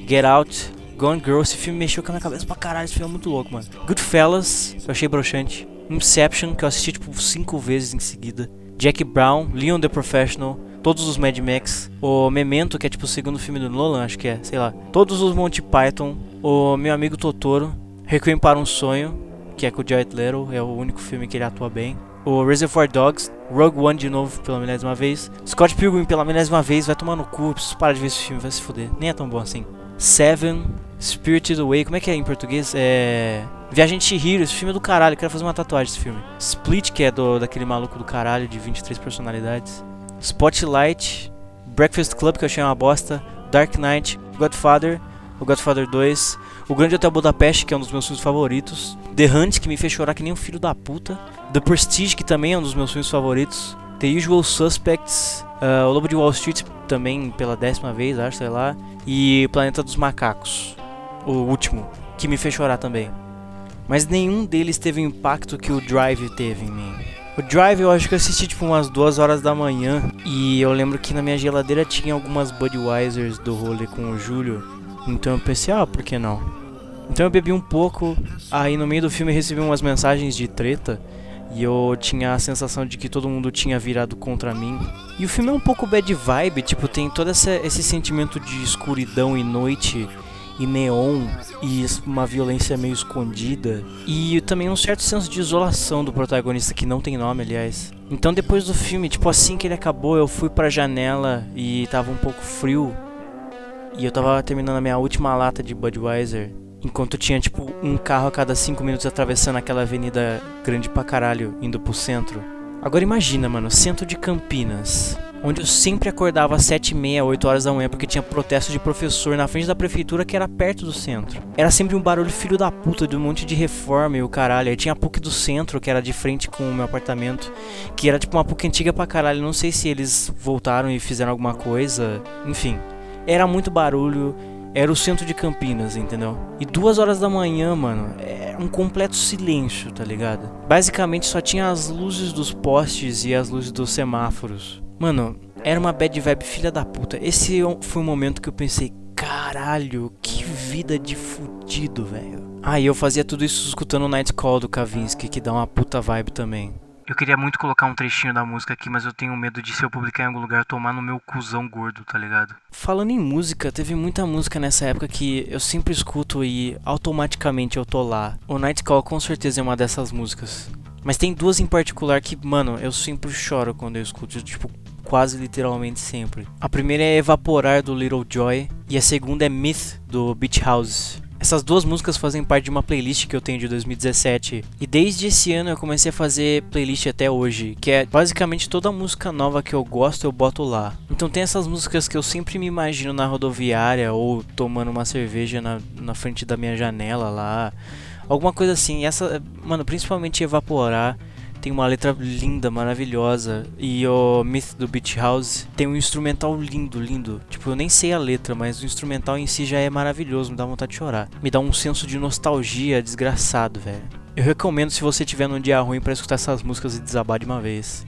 Get Out, Gone Girl. Esse filme mexeu com a minha cabeça pra caralho. Esse filme é muito louco, mano. Goodfellas, eu achei broxante. Inception, que eu assisti tipo cinco vezes em seguida. Jack Brown, Leon the Professional, todos os Mad Max, o Memento, que é tipo o segundo filme do Nolan, acho que é, sei lá. Todos os Monty Python, o Meu Amigo Totoro, Requiem para um Sonho, que é com o Jared Leto, é o único filme que ele atua bem. O Reservoir Dogs, Rogue One de novo pela milésima vez. Scott Pilgrim pela milésima vez, vai tomar no cu, preciso parar de ver esse filme, vai se fuder. Nem é tão bom assim. Seven, Spirited Away, como é que é em português? É. Viagem de Chihiro, esse filme é do caralho, eu quero fazer uma tatuagem desse filme. Split, que é do, daquele maluco do caralho de 23 personalidades. Spotlight, Breakfast Club, que eu achei uma bosta. Dark Knight, Godfather, o Godfather 2, O Grande Hotel Budapeste, que é um dos meus filmes favoritos. The Hunt, que me fez chorar que nem um filho da puta. The Prestige, que também é um dos meus filmes favoritos. The Usual Suspects, ah, O Lobo de Wall Street, também pela décima vez, acho, sei lá. E Planeta dos Macacos, o último, que me fez chorar também. Mas nenhum deles teve o impacto que o Drive teve em mim. O Drive eu acho que eu assisti tipo umas duas horas da manhã e eu lembro que na minha geladeira tinha algumas Budweisers do rolê com o Júlio. Então eu pensei, ah, por que não? Então eu bebi um pouco, aí no meio do filme recebi umas mensagens de treta e eu tinha a sensação de que todo mundo tinha virado contra mim. E o filme é um pouco bad vibe, tipo, tem todo essa, esse sentimento de escuridão e noite e neon e uma violência meio escondida e também um certo senso de isolação do protagonista que não tem nome, aliás. Então depois do filme, tipo assim que ele acabou, eu fui pra janela e tava um pouco frio e eu tava terminando a minha última lata de Budweiser. Enquanto tinha tipo um carro a cada 5 minutos atravessando aquela avenida grande pra caralho, indo pro centro. Agora imagina, mano, centro de Campinas. Onde eu sempre acordava às 7 e meia, 8 horas da manhã, porque tinha protesto de professor na frente da prefeitura que era perto do centro. Era sempre um barulho filho da puta de um monte de reforma e o caralho. Aí tinha a PUC do centro, que era de frente com o meu apartamento, que era tipo uma PUC antiga pra caralho. Não sei se eles voltaram e fizeram alguma coisa. Enfim, era muito barulho. Era o centro de Campinas, entendeu? E duas horas da manhã, mano, era um completo silêncio, tá ligado? Basicamente só tinha as luzes dos postes e as luzes dos semáforos. Mano, era uma bad vibe filha da puta. Esse foi um momento que eu pensei, caralho, que vida de fudido, velho. Ah, e eu fazia tudo isso escutando o Night Call do Kavinsky, que dá uma puta vibe também. Eu queria muito colocar um trechinho da música aqui, mas eu tenho medo de se eu publicar em algum lugar tomar no meu cuzão gordo, tá ligado? Falando em música, teve muita música nessa época que eu sempre escuto e automaticamente eu tô lá. O Night Call com certeza é uma dessas músicas. Mas tem duas em particular que, mano, eu sempre choro quando eu escuto, tipo, quase literalmente sempre. A primeira é Evaporar do Little Joy e a segunda é Myth do Beach House. Essas duas músicas fazem parte de uma playlist que eu tenho de 2017. E desde esse ano eu comecei a fazer playlist até hoje, que é basicamente toda música nova que eu gosto eu boto lá. Então tem essas músicas que eu sempre me imagino na rodoviária ou tomando uma cerveja na, na frente da minha janela lá. Alguma coisa assim. Essa, mano, principalmente Evaporar tem uma letra linda, maravilhosa. E o Myth do Beach House tem um instrumental lindo, lindo. Tipo, eu nem sei a letra, mas o instrumental em si já é maravilhoso, me dá vontade de chorar. Me dá um senso de nostalgia desgraçado, velho. Eu recomendo se você tiver num dia ruim pra escutar essas músicas e desabar de uma vez.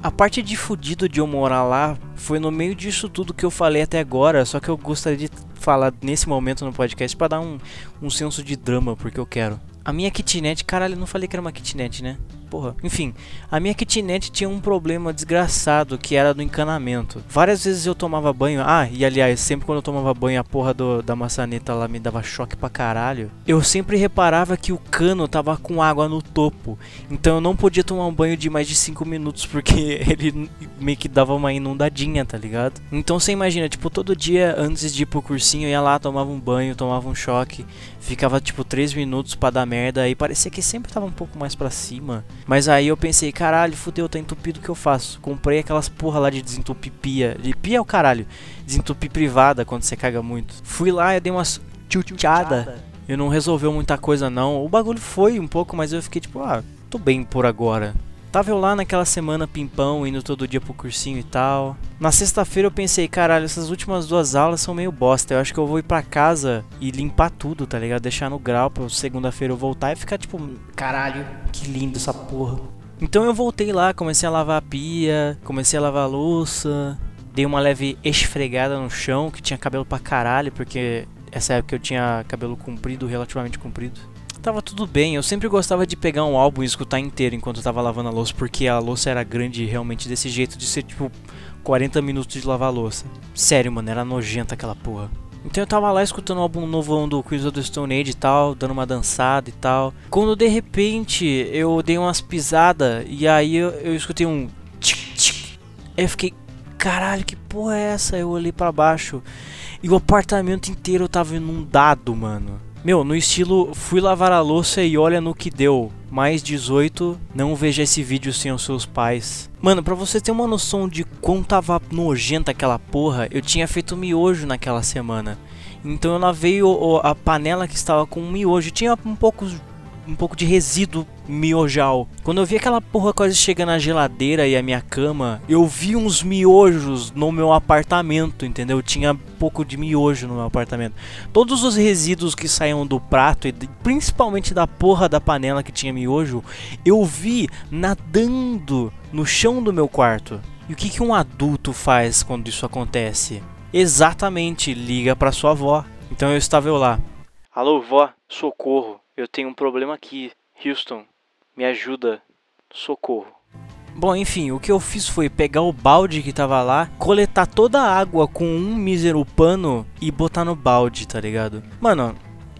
A parte de fudido de eu morar lá foi no meio disso tudo que eu falei até agora, só que eu gostaria de falar nesse momento no podcast pra dar um, um senso de drama, porque eu quero. A minha kitnet, caralho, eu não falei que era uma kitnet, né? Porra. Enfim, a minha kitnet tinha um problema desgraçado que era do encanamento. Várias vezes eu tomava banho. Ah, e aliás, sempre quando eu tomava banho, a porra do, da maçaneta lá me dava choque pra caralho. Eu sempre reparava que o cano tava com água no topo. Então eu não podia tomar um banho de mais de 5 minutos [LAUGHS] porque ele meio que dava uma inundadinha, tá ligado? Então você imagina, tipo, todo dia antes de ir pro cursinho eu ia lá, tomava um banho, tomava um choque, ficava tipo 3 minutos pra dar merda e parecia que sempre tava um pouco mais pra cima. Mas aí eu pensei, caralho, fudeu, tá entupido o que eu faço? Comprei aquelas porra lá de desentupir pia. De pia é o caralho. Desentupir privada quando você caga muito. Fui lá e dei umas tchutchada. E não resolveu muita coisa não. O bagulho foi um pouco, mas eu fiquei tipo, ah, tô bem por agora. Tava eu lá naquela semana pimpão, indo todo dia pro cursinho e tal. Na sexta-feira eu pensei, caralho, essas últimas duas aulas são meio bosta. Eu acho que eu vou ir pra casa e limpar tudo, tá ligado? Deixar no grau pra segunda-feira eu voltar e ficar tipo, caralho, que lindo essa porra. Então eu voltei lá, comecei a lavar a pia, comecei a lavar a louça, dei uma leve esfregada no chão, que tinha cabelo pra caralho, porque essa época eu tinha cabelo comprido, relativamente comprido tava tudo bem. Eu sempre gostava de pegar um álbum e escutar inteiro enquanto eu tava lavando a louça, porque a louça era grande realmente desse jeito de ser tipo 40 minutos de lavar a louça. Sério, mano, era nojenta aquela porra. Então eu tava lá escutando o álbum novo do Queens of the Stone Age e tal, dando uma dançada e tal. Quando de repente eu dei umas pisadas e aí eu, eu escutei um tchic tchic. Eu fiquei, caralho, que porra é essa? Eu olhei para baixo e o apartamento inteiro tava inundado, mano. Meu, no estilo fui lavar a louça e olha no que deu. Mais 18, não veja esse vídeo sem os seus pais. Mano, pra você ter uma noção de quão tava nojenta aquela porra, eu tinha feito miojo naquela semana. Então eu lavei o, o, a panela que estava com miojo. Tinha um pouco um pouco de resíduo miojal. Quando eu vi aquela porra quase chegando na geladeira e a minha cama, eu vi uns miojos no meu apartamento, entendeu? Tinha pouco de miojo no meu apartamento. Todos os resíduos que saíam do prato e principalmente da porra da panela que tinha miojo, eu vi nadando no chão do meu quarto. E o que, que um adulto faz quando isso acontece? Exatamente, liga para sua avó. Então eu estava eu lá. Alô, vó, socorro. Eu tenho um problema aqui. Houston, me ajuda. Socorro. Bom, enfim, o que eu fiz foi pegar o balde que tava lá, coletar toda a água com um mísero pano e botar no balde, tá ligado? Mano,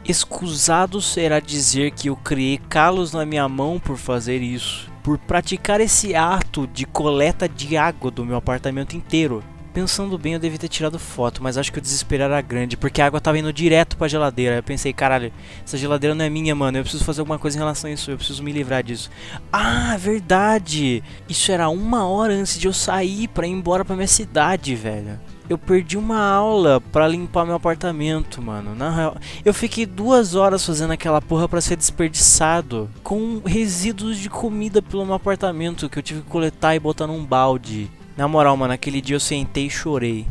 escusado será dizer que eu criei calos na minha mão por fazer isso. Por praticar esse ato de coleta de água do meu apartamento inteiro. Pensando bem, eu devia ter tirado foto, mas acho que o desespero era grande, porque a água tava indo direto pra geladeira. Eu pensei, caralho, essa geladeira não é minha, mano. Eu preciso fazer alguma coisa em relação a isso, eu preciso me livrar disso. Ah, verdade! Isso era uma hora antes de eu sair pra ir embora pra minha cidade, velho. Eu perdi uma aula para limpar meu apartamento, mano. Na real, eu fiquei duas horas fazendo aquela porra para ser desperdiçado. Com resíduos de comida pelo meu apartamento que eu tive que coletar e botar num balde. Na moral, mano, aquele dia eu sentei e chorei.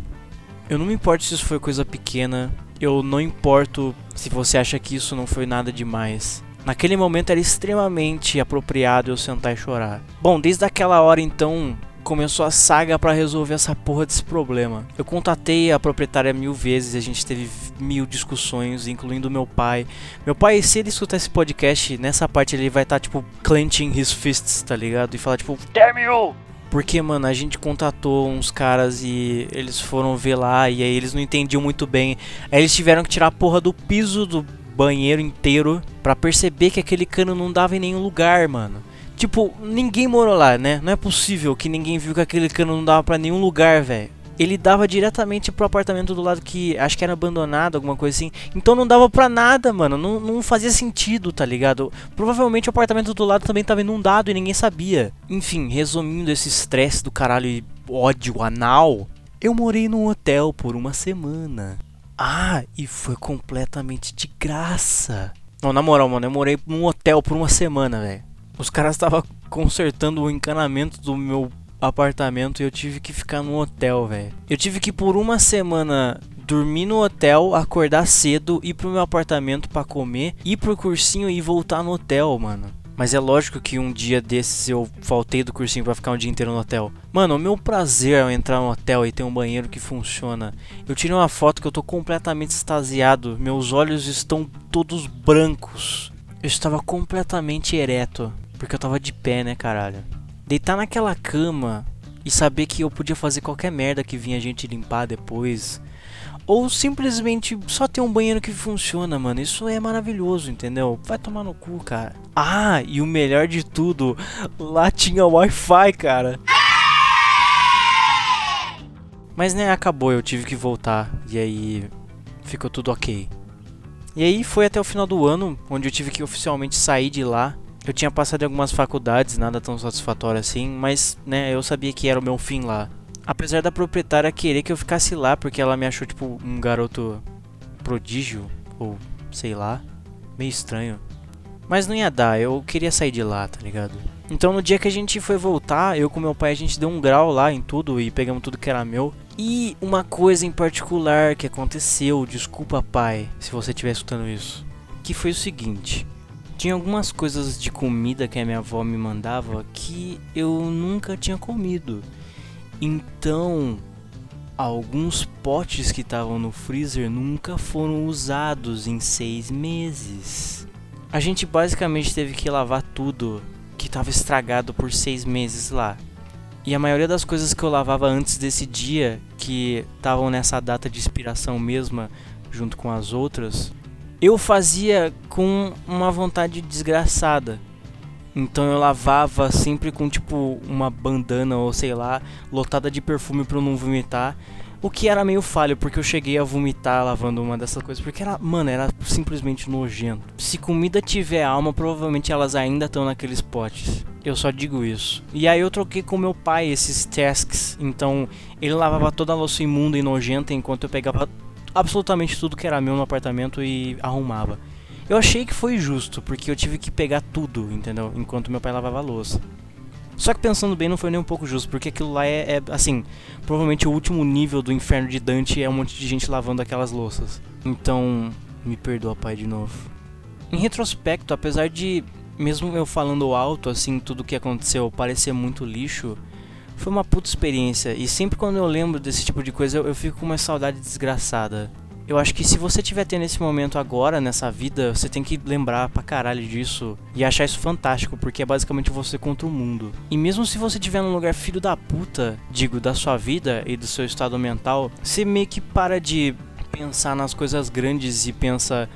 Eu não me importo se isso foi coisa pequena. Eu não importo se você acha que isso não foi nada demais. Naquele momento era extremamente apropriado eu sentar e chorar. Bom, desde aquela hora então começou a saga para resolver essa porra desse problema. Eu contatei a proprietária mil vezes, a gente teve mil discussões, incluindo meu pai. Meu pai, se ele escutar esse podcast, nessa parte ele vai estar tá, tipo clenching his fists, tá ligado? E falar tipo, damn you! Porque, mano, a gente contatou uns caras e eles foram ver lá e aí eles não entendiam muito bem. Aí eles tiveram que tirar a porra do piso do banheiro inteiro para perceber que aquele cano não dava em nenhum lugar, mano. Tipo, ninguém morou lá, né? Não é possível que ninguém viu que aquele cano não dava para nenhum lugar, velho ele dava diretamente pro apartamento do lado que acho que era abandonado, alguma coisa assim. Então não dava pra nada, mano. Não, não fazia sentido, tá ligado? Provavelmente o apartamento do lado também tava inundado e ninguém sabia. Enfim, resumindo esse estresse do caralho e ódio anal, eu morei num hotel por uma semana. Ah, e foi completamente de graça. Não, na moral, mano, eu morei num hotel por uma semana, velho. Os caras estavam consertando o encanamento do meu apartamento e eu tive que ficar no hotel, velho. Eu tive que por uma semana dormir no hotel, acordar cedo, ir pro meu apartamento para comer, ir pro cursinho e voltar no hotel, mano. Mas é lógico que um dia desses eu faltei do cursinho para ficar um dia inteiro no hotel. Mano, o meu prazer é entrar no hotel e ter um banheiro que funciona. Eu tirei uma foto que eu tô completamente extasiado. Meus olhos estão todos brancos. eu estava completamente ereto, porque eu tava de pé, né, caralho. Deitar naquela cama e saber que eu podia fazer qualquer merda que vinha a gente limpar depois. Ou simplesmente só ter um banheiro que funciona, mano. Isso é maravilhoso, entendeu? Vai tomar no cu, cara. Ah, e o melhor de tudo, lá tinha Wi-Fi, cara. Mas né, acabou, eu tive que voltar. E aí ficou tudo ok. E aí foi até o final do ano, onde eu tive que oficialmente sair de lá. Eu tinha passado em algumas faculdades, nada tão satisfatório assim, mas né, eu sabia que era o meu fim lá. Apesar da proprietária querer que eu ficasse lá, porque ela me achou tipo um garoto prodígio, ou sei lá, meio estranho. Mas não ia dar, eu queria sair de lá, tá ligado? Então no dia que a gente foi voltar, eu com meu pai a gente deu um grau lá em tudo e pegamos tudo que era meu. E uma coisa em particular que aconteceu, desculpa pai, se você estiver escutando isso, que foi o seguinte. Tinha algumas coisas de comida que a minha avó me mandava que eu nunca tinha comido. Então, alguns potes que estavam no freezer nunca foram usados em seis meses. A gente basicamente teve que lavar tudo que estava estragado por seis meses lá. E a maioria das coisas que eu lavava antes desse dia, que estavam nessa data de expiração mesma, junto com as outras, eu fazia com uma vontade desgraçada. Então eu lavava sempre com tipo uma bandana ou sei lá, lotada de perfume para não vomitar. O que era meio falho, porque eu cheguei a vomitar lavando uma dessas coisas, porque era, mano, era simplesmente nojento. Se comida tiver alma, provavelmente elas ainda estão naqueles potes. Eu só digo isso. E aí eu troquei com meu pai esses tasks, então ele lavava toda a louça imunda e nojenta enquanto eu pegava absolutamente tudo que era meu no apartamento e arrumava. Eu achei que foi justo, porque eu tive que pegar tudo, entendeu? Enquanto meu pai lavava a louça. Só que pensando bem, não foi nem um pouco justo, porque aquilo lá é, é, assim, provavelmente o último nível do inferno de Dante é um monte de gente lavando aquelas louças. Então, me perdoa, pai, de novo. Em retrospecto, apesar de, mesmo eu falando alto, assim, tudo que aconteceu parecer muito lixo, foi uma puta experiência. E sempre quando eu lembro desse tipo de coisa, eu, eu fico com uma saudade desgraçada. Eu acho que se você tiver tendo esse momento agora nessa vida, você tem que lembrar pra caralho disso e achar isso fantástico, porque é basicamente você contra o mundo. E mesmo se você tiver num lugar filho da puta, digo, da sua vida e do seu estado mental, você meio que para de pensar nas coisas grandes e pensa: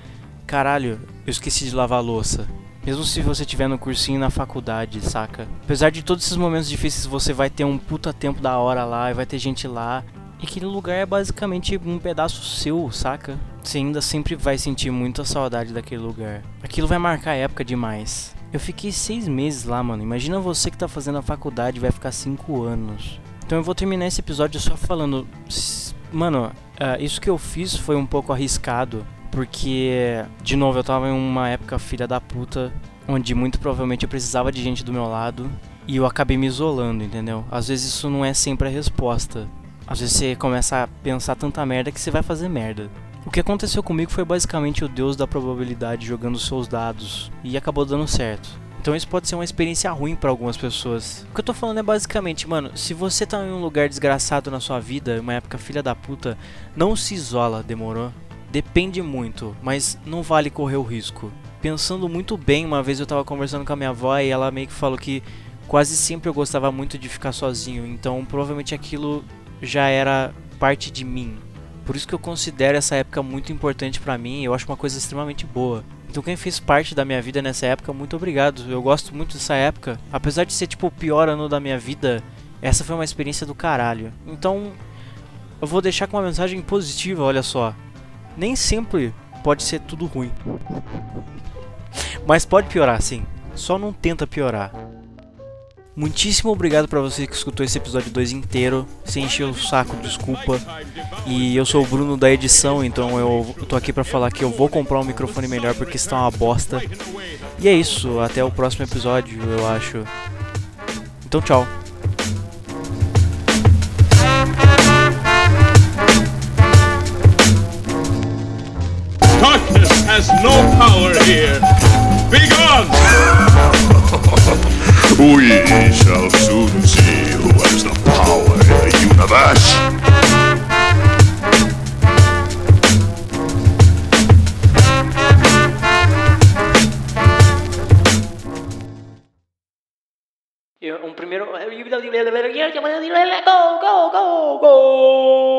caralho, eu esqueci de lavar a louça. Mesmo se você tiver no cursinho na faculdade, saca? Apesar de todos esses momentos difíceis, você vai ter um puta tempo da hora lá e vai ter gente lá. E aquele lugar é basicamente um pedaço seu, saca? Você ainda sempre vai sentir muita saudade daquele lugar. Aquilo vai marcar a época demais. Eu fiquei seis meses lá, mano. Imagina você que tá fazendo a faculdade e vai ficar cinco anos. Então eu vou terminar esse episódio só falando. Mano, uh, isso que eu fiz foi um pouco arriscado. Porque, de novo, eu tava em uma época filha da puta. Onde muito provavelmente eu precisava de gente do meu lado. E eu acabei me isolando, entendeu? Às vezes isso não é sempre a resposta. Às vezes você começa a pensar tanta merda que você vai fazer merda. O que aconteceu comigo foi basicamente o deus da probabilidade jogando seus dados e acabou dando certo. Então isso pode ser uma experiência ruim para algumas pessoas. O que eu tô falando é basicamente, mano, se você tá em um lugar desgraçado na sua vida, uma época filha da puta, não se isola, demorou? Depende muito, mas não vale correr o risco. Pensando muito bem, uma vez eu tava conversando com a minha avó e ela meio que falou que quase sempre eu gostava muito de ficar sozinho, então provavelmente aquilo já era parte de mim. Por isso que eu considero essa época muito importante para mim, eu acho uma coisa extremamente boa. Então quem fez parte da minha vida nessa época, muito obrigado. Eu gosto muito dessa época. Apesar de ser tipo o pior ano da minha vida, essa foi uma experiência do caralho. Então eu vou deixar com uma mensagem positiva, olha só. Nem sempre pode ser tudo ruim. Mas pode piorar sim. Só não tenta piorar. Muitíssimo obrigado para você que escutou esse episódio 2 inteiro. Se encheu o saco, desculpa. E eu sou o Bruno da edição, então eu tô aqui para falar que eu vou comprar um microfone melhor porque está uma bosta. E é isso, até o próximo episódio, eu acho. Então, tchau. here. Begone! we shall soon see who has the power in the universe. Um primeiro. Go, go, go!